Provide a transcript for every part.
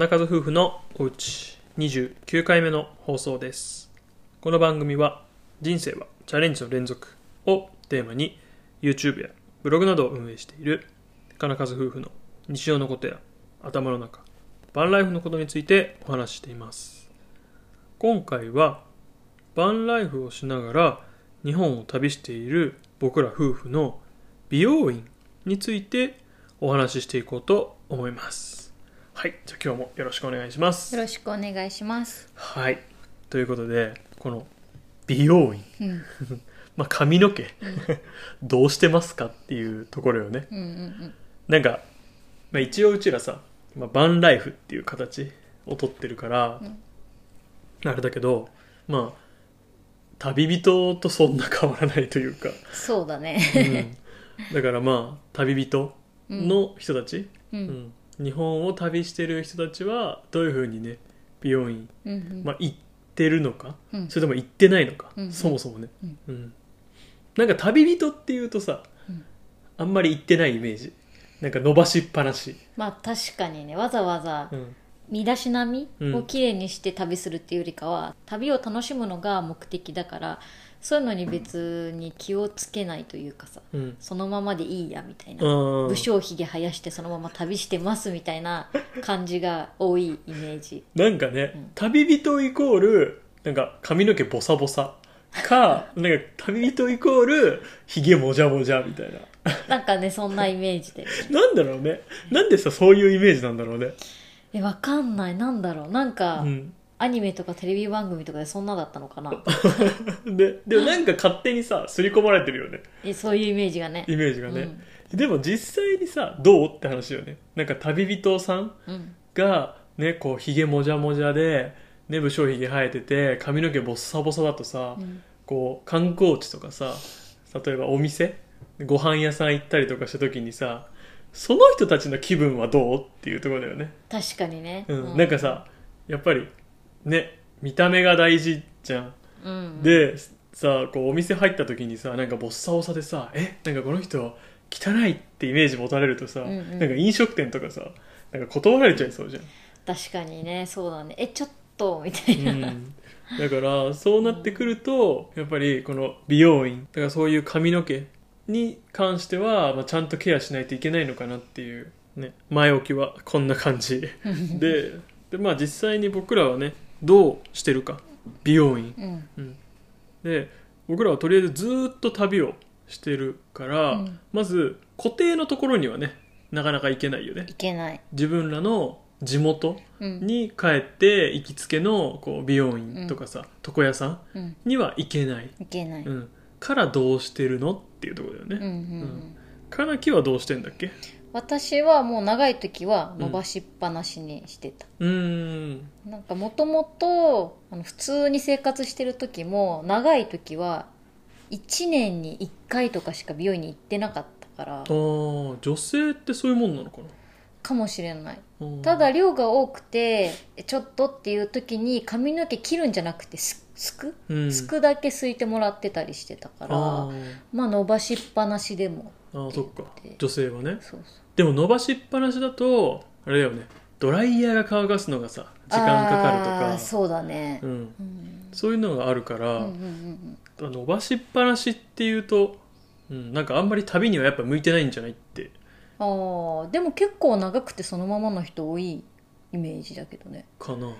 金数夫婦のおうち29回目の放送です。この番組は人生はチャレンジの連続をテーマに YouTube やブログなどを運営している金数夫婦の日常のことや頭の中バンライフのことについてお話ししています。今回はバンライフをしながら日本を旅している僕ら夫婦の美容院についてお話ししていこうと思います。はいじゃあ今日もよろしくお願いします。よろしくお願いします。はいということでこの美容院。うん、まあ髪の毛どうしてますかっていうところよね。うん、うん、なんか、まあ、一応うちらさ、まあ、バンライフっていう形をとってるから、あれだけどまあ旅人とそんな変わらないというか、そうだね。うん、だからまあ旅人の人たち、う、うんん日本を旅してる人たちはどういうふうにね美容院、うん、うん、まあ、行ってるのか、うん。それとも行ってないのか、うんそもそもね、うん。うん。なんか旅人っていうとさ、うん。あんまり行ってないイメージ。なんか伸ばしっぱなし、まあ、確かにね、わざわざうん。身だしなみうん。をきれいにして旅するっていうよりかは、旅を楽しむのが目的だから。そういうのに別に気をつけないというかさ、うん。そのままでいいやみたいな。あ武将髭生やしてそのまま旅してますみたいな感じが多いイメージ。なんかね、うん。旅人イコールなんか髪の毛ボサボサかなんか旅人イコールひげもじゃもじゃみたいな。なんかねそんなイメージで。なんだろうね。なんでさそういうイメージなんだろうね。えわかんない。なんだろう。なんか、うんアニメとかテレビ番組とかでそんなだったのかな。ででもなんか勝手にさ刷り込まれてるよね。えそういうイメージがね。イメージがね、でも実際にさどうって話よね。なんか旅人さんうん。うんがねこうひげもじゃもじゃでね武将ひげ生えてて髪の毛ボッサボサだとさ、うん。こう観光地とかさ例えばお店ご飯屋さん行ったりとかした時にさその人たちの気分はどうっていうところだよね、確かにね、うん。なんかさやっぱりね見た目が大事じゃん。うん、でさこうお店入った時にさなんかボッサボサでさえ？なんかこの人汚いってイメージ持たれるとさ、うんうん。なんか飲食店とかさなんか断られちゃいそうじゃん。確かにねそうだね。えちょっとみたいな、うん。だからそうなってくるとやっぱりこの美容院だからそういう髪の毛に関しては、まあ、ちゃんとケアしないといけないのかなっていう、ね、前置きはこんな感じ。でで、まあ、実際に僕らはねどうしてるか。美容院。うん。うん。で僕らはとりあえずずーっと旅をしてるから、うん。まず固定のところにはねなかなか行けないよね。いけない、自分らの地元うん。に帰って行きつけのこう美容院とかさ、床屋さんうん、には行けない、いけない、うん、からどうしてるのっていうところだよね、うんうん。うん。かなきはどうしてんだっけ？私はもう長い時は伸ばしっぱなしにしてた、うーん。なんかもともと普通に生活してる時も長い時は1年に1回とかしか美容院に行ってなかったから。あー女性ってそういうもんなのかな？かもしれない。うん。ただ量が多くてちょっとっていう時に髪の毛切るんじゃなくてすすく？うん。すくだけすいてもらってたりしてたから、まあ伸ばしっぱなしでもあーそっか。で。女性はね。そうそうでも伸ばしっぱなしだとあれだよね。ドライヤーが乾かすのがさ時間かかるとか。そうだね、うん、うん。そういうのがあるから、うんうんうん伸ばしっぱなしっていうと、うん、なんかあんまり旅にはやっぱ向いてないんじゃないって。あーでも結構長くてそのままの人多いイメージだけどね。かな。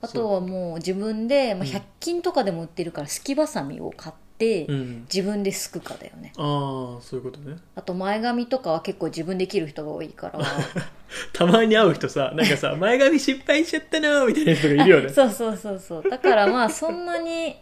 あとはもう自分で、まあ、うん。100均とかでも売ってるからすきばさみを買って、うん。自分ですくかだよね。ああそういうことね。あと前髪とかは結構自分で切る人が多いから。たまに会う人さなんかさ 前髪失敗しちゃったなみたいな人がいるよね。そうそうそうそう。だからまあそんなに、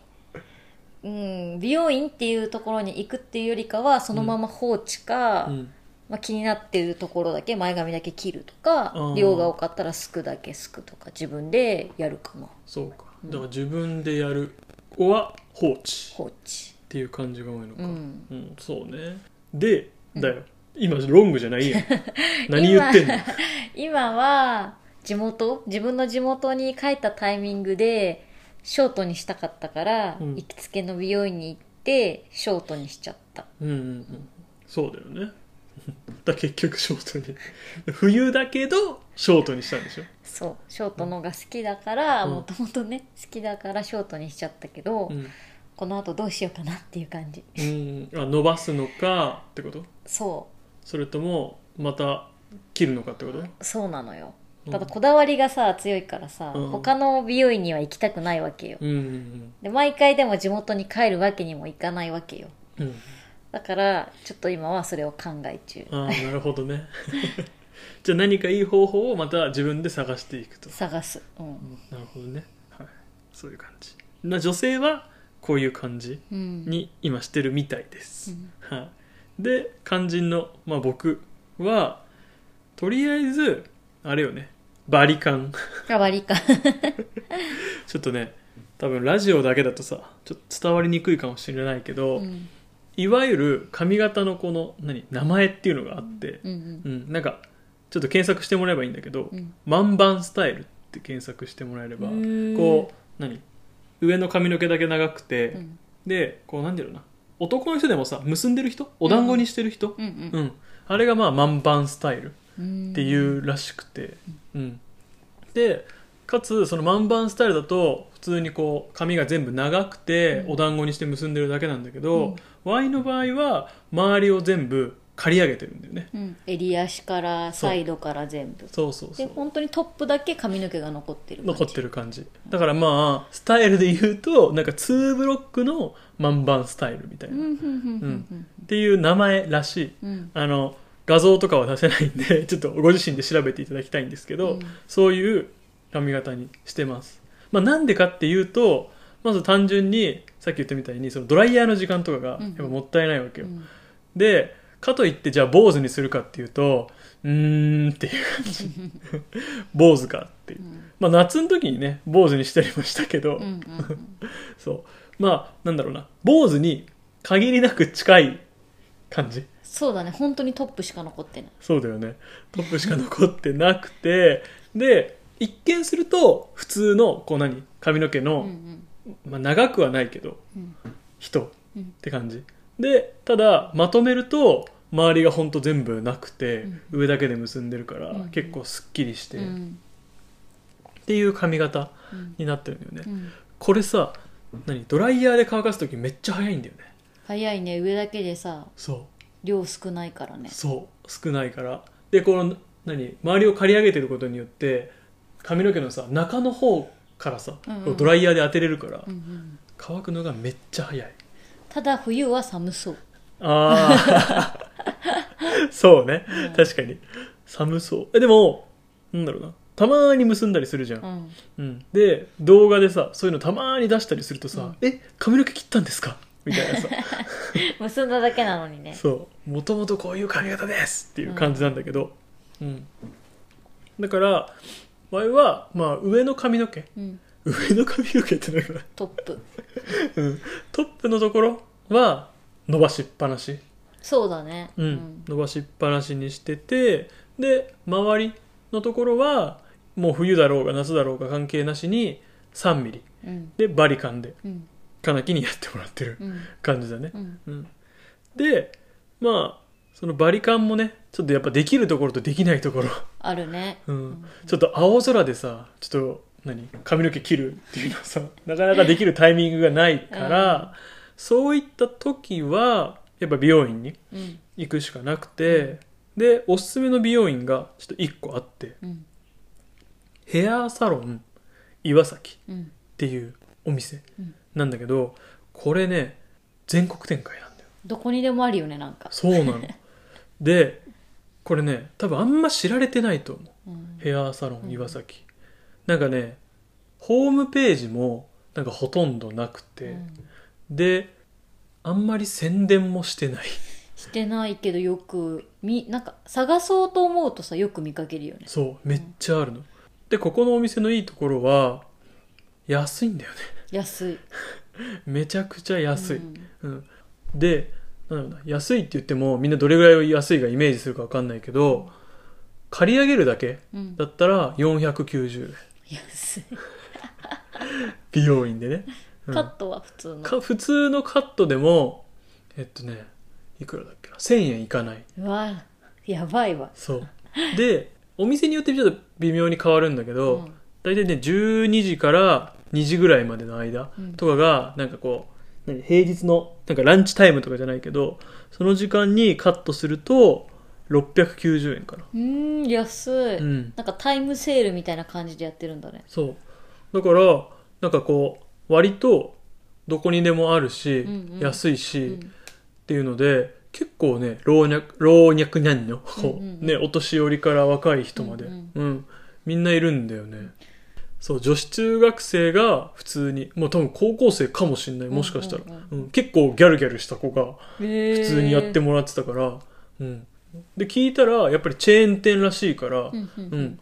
うん、美容院っていうところに行くっていうよりかはそのまま放置か、うん。まあ、気になってるところだけ前髪だけ切るとか量が多かったらすくだけすくとか自分でやるかな。そうか。だから自分でやる子は放置。っ放置。ていう感じが多いのか。ううん、んそうね。でだよ、今ロングじゃないやん。何言ってんの？今 は地元自分の地元に帰ったタイミングでショートにしたかったから、うん。行きつけの美容院に行ってショートにしちゃった。うんうんうん。そうだよね だ結局ショートに。冬だけどショートにしたんでしょ？そう。ショートのが好きだからうん。もともとね好きだからショートにしちゃったけど、うん。この後どうしようかなっていう感じ。うん。あ伸ばすのかってこと？そそれともまた切るのかってこと？うそうなのよ。うん。ただこだわりがさ強いからさ、うん。他の美容院には行きたくないわけよ。うんうんで毎回でも地元に帰るわけにもいかないわけよ。うんうんだからちょっと今はそれを考え中。ああなるほどね。じゃあ何かいい方法をまた自分で探していくと。探す、うん。なるほどね、はい、そういう感じ。な女性はこういう感じうん。に今してるみたいです、うん。はい、で肝心の、まあ、僕はとりあえずあれよね。バリカン。あ割りかちょっとね多分ラジオだけだとさちょっと伝わりにくいかもしれないけど、うんいわゆる髪型のこの何名前っていうのがあって、うんうん、なんかちょっと検索してもらえばいいんだけど、うん。万番スタイルって検索してもらえれば、うんこう何上の髪の毛だけ長くて、うん。でこうなんていうのかな。男の人でもさ結んでる人お団子にしてる人、うんうんあれがまあ万番スタイルうん。っていうらしくて、うん。でかつその万番スタイルだと普通にこう髪が全部長くてうん。お団子にして結んでるだけなんだけど、ワイの場合は周りを全部刈り上げてるんだよね。うん。襟足からサイドから全部。そうそうそう。で本当にトップだけ髪の毛が残ってる残ってる感じ。だからまあスタイルで言うとなんか2ブロックの万番スタイルみたいな、っうんうんうんうん。ていう名前らしい。うんうん。あの画像とかは出せないんで ちょっとご自身で調べていただきたいんですけど、うん。そういう髪型にしてます、まあ、なんでかっていうとまず単純にさっき言ったみたいにそのドライヤーの時間とかがやっぱもったいないわけよ、うん。でかといってじゃあ坊主にするかっていうとうーんっていう感じ。坊主かっていう、まあ夏の時にね坊主にしたりもしたけど、うんうんうん。そう。まあなんだろうな。坊主に限りなく近い感じ。そうだね。本当にトップしか残ってない。そうだよね。トップしか残ってなくて。で一見すると普通のこう何髪の毛うんの、うんまあ、長くはないけどうん。人っうん。て感じ。でただまとめると周りがほんと全部なくて、上だけで結んでるから、うん。結構すっきりして、っうん。ていう髪型うん。になってるんだよね、うん。これさ何ドライヤーで乾かす時めっちゃ早いんだよね。早いね。上だけでさそう。量少ないからね。そう。少ないから。でこの何周りを刈り上げてることによって髪の毛のさ中の方からさ、うんうん。ドライヤーで当てれるから、うんうん。乾くのがめっちゃ早い。ただ冬は寒そう。ああ そうね、うん。確かに。寒そう。えでもなんだろうな。たまに結んだりするじゃん、うん。うん。で動画でさそういうのたまに出したりするとさうん「え髪の毛切ったんですか?」みたいなさ。結んだだけなのにね。そう。もともとこういう髪型ですっていう感じなんだけど、うん。だから前は、まあ、上の髪の毛。うん。上の髪の毛ってなんか、トップ。うん、トップのところは伸ばしっぱなし、そうだね。うん。伸ばしっぱなしにしててで周りのところはもう冬だろうが夏だろうが関係なしに3ミリ。うん。でバリカンでうん。カナキにやってもらってるうん。感じだね。う、ん。うん、でまあそのバリカンもねちょっとやっぱできるところとできないところ、あるね。うん、ちょっと青空でさちょっと何？髪の毛切るっていうのはさなかなかできるタイミングがないから、そういった時はやっぱ美容院にうん。行くしかなくて、でおすすめの美容院がちょっと1個あってうん。ヘアサロン岩崎うん。っていうお店うん。なんだけどこれね全国展開なんだよ。どこにでもあるよねなんか。そうなの でこれね多分あんま知られてないと思う。うん。ヘアサロン岩崎、なんかねホームページもなんかほとんどなくて、であんまり宣伝もしてない。してないけどよくみなんか探そうと思うとさよく見かけるよね。そうめっちゃあるの。でここのお店のいいところは安いんだよね。安い。めちゃくちゃ安い、うん。うん。でなんだろうな。安いって言ってもみんなどれぐらい安いがイメージするか分かんないけど借り上げるだけうん。だったら490円。安い。美容院でね、うん。カットは普通の。か普通のカットでもえっとねいくらだっけな？1000円いかない。うわやばいわ。そう。でお店によってちょっと微妙に変わるんだけど、うん。大体ね12時から2時ぐらいまでの間うんとかがなんかこう何平日のなんかランチタイムとかじゃないけどその時間にカットすると690円かな。うーん安い、うん。なんかタイムセールみたいな感じでやってるんだね。そう。だからなんかこう割とどこにでもあるし、うんうん。安いし、っうん。ていうので結構ね老若老若男女、こううんうんうん。ねお年寄りから若い人まで、うん。うん。みんないるんだよねそう女子中学生が普通にもう多分高校生かもしんないもしかしたら、うん結構ギャルギャルした子が普普通にやってもらってたから、うん、で聞いたらやっぱりチェーン店らしいから、うん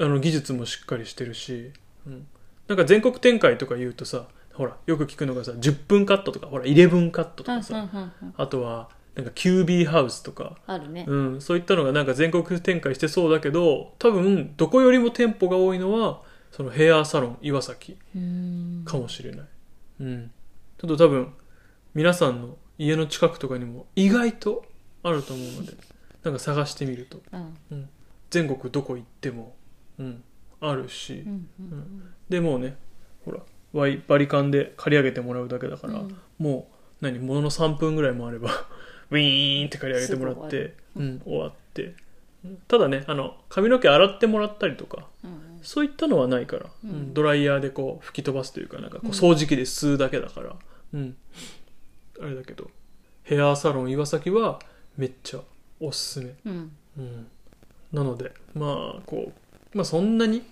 あの技術もしっかりしてるし、うん、なんか全国展開とか言うとさほらよく聞くのがさ10分カットとかほら11カットとかさ、あとはなんか QB ハウスとか、あるね。うん、そういったのがなんか全国展開してそうだけど多分どこよりも店舗が多いのはそのヘアサロン岩崎。かもしれない、うん、ちょっと多分皆さんの家の近くとかにも意外とあると思うのでなんか探してみると。うん。全国どこ行っても、うん、あるし、うんうんでもうねほらワイバリカンで借り上げてもらうだけだから、うん。もう何ものの3分ぐらいもあれば ウィーンって借り上げてもらってうん、終わって。うん。ただねあの髪の毛洗ってもらったりとかうんそういったのはないから、うん。うんドライヤーでこう吹き飛ばすというかなんかこううん。掃除機で吸うだけだから、うん、あれだけどヘアサロン岩崎はめっちゃおすすめ。うん。うん、なのでまあこうまあそんなに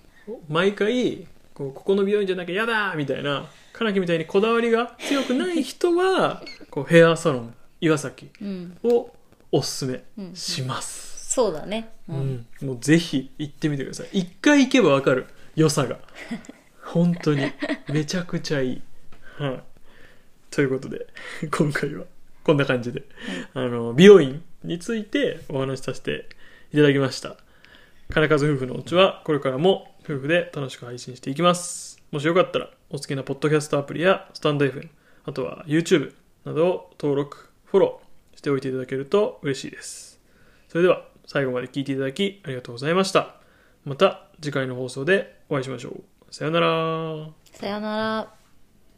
毎回こうここの美容院じゃなきゃ嫌だみたいなカナキみたいにこだわりが強くない人はこうヘアサロン岩崎うん。をおすすめうんします、そうだね。ううん。んもうぜひ行ってみてください。一回行けばわかる。良さが。本当にめちゃくちゃいい、はい、ということで今回はこんな感じで、あの美容院についてお話しさせていただきました。金数夫婦のおうちはこれからも夫婦で楽しく配信していきます。もしよかったらお好きなポッドキャストアプリやスタンド FM あとは YouTube などを登録フォローしておいていただけると嬉しいです。それでは最後まで聞いていただきありがとうございました。また次回の放送でお会いしましょう。さようなら。さよなら。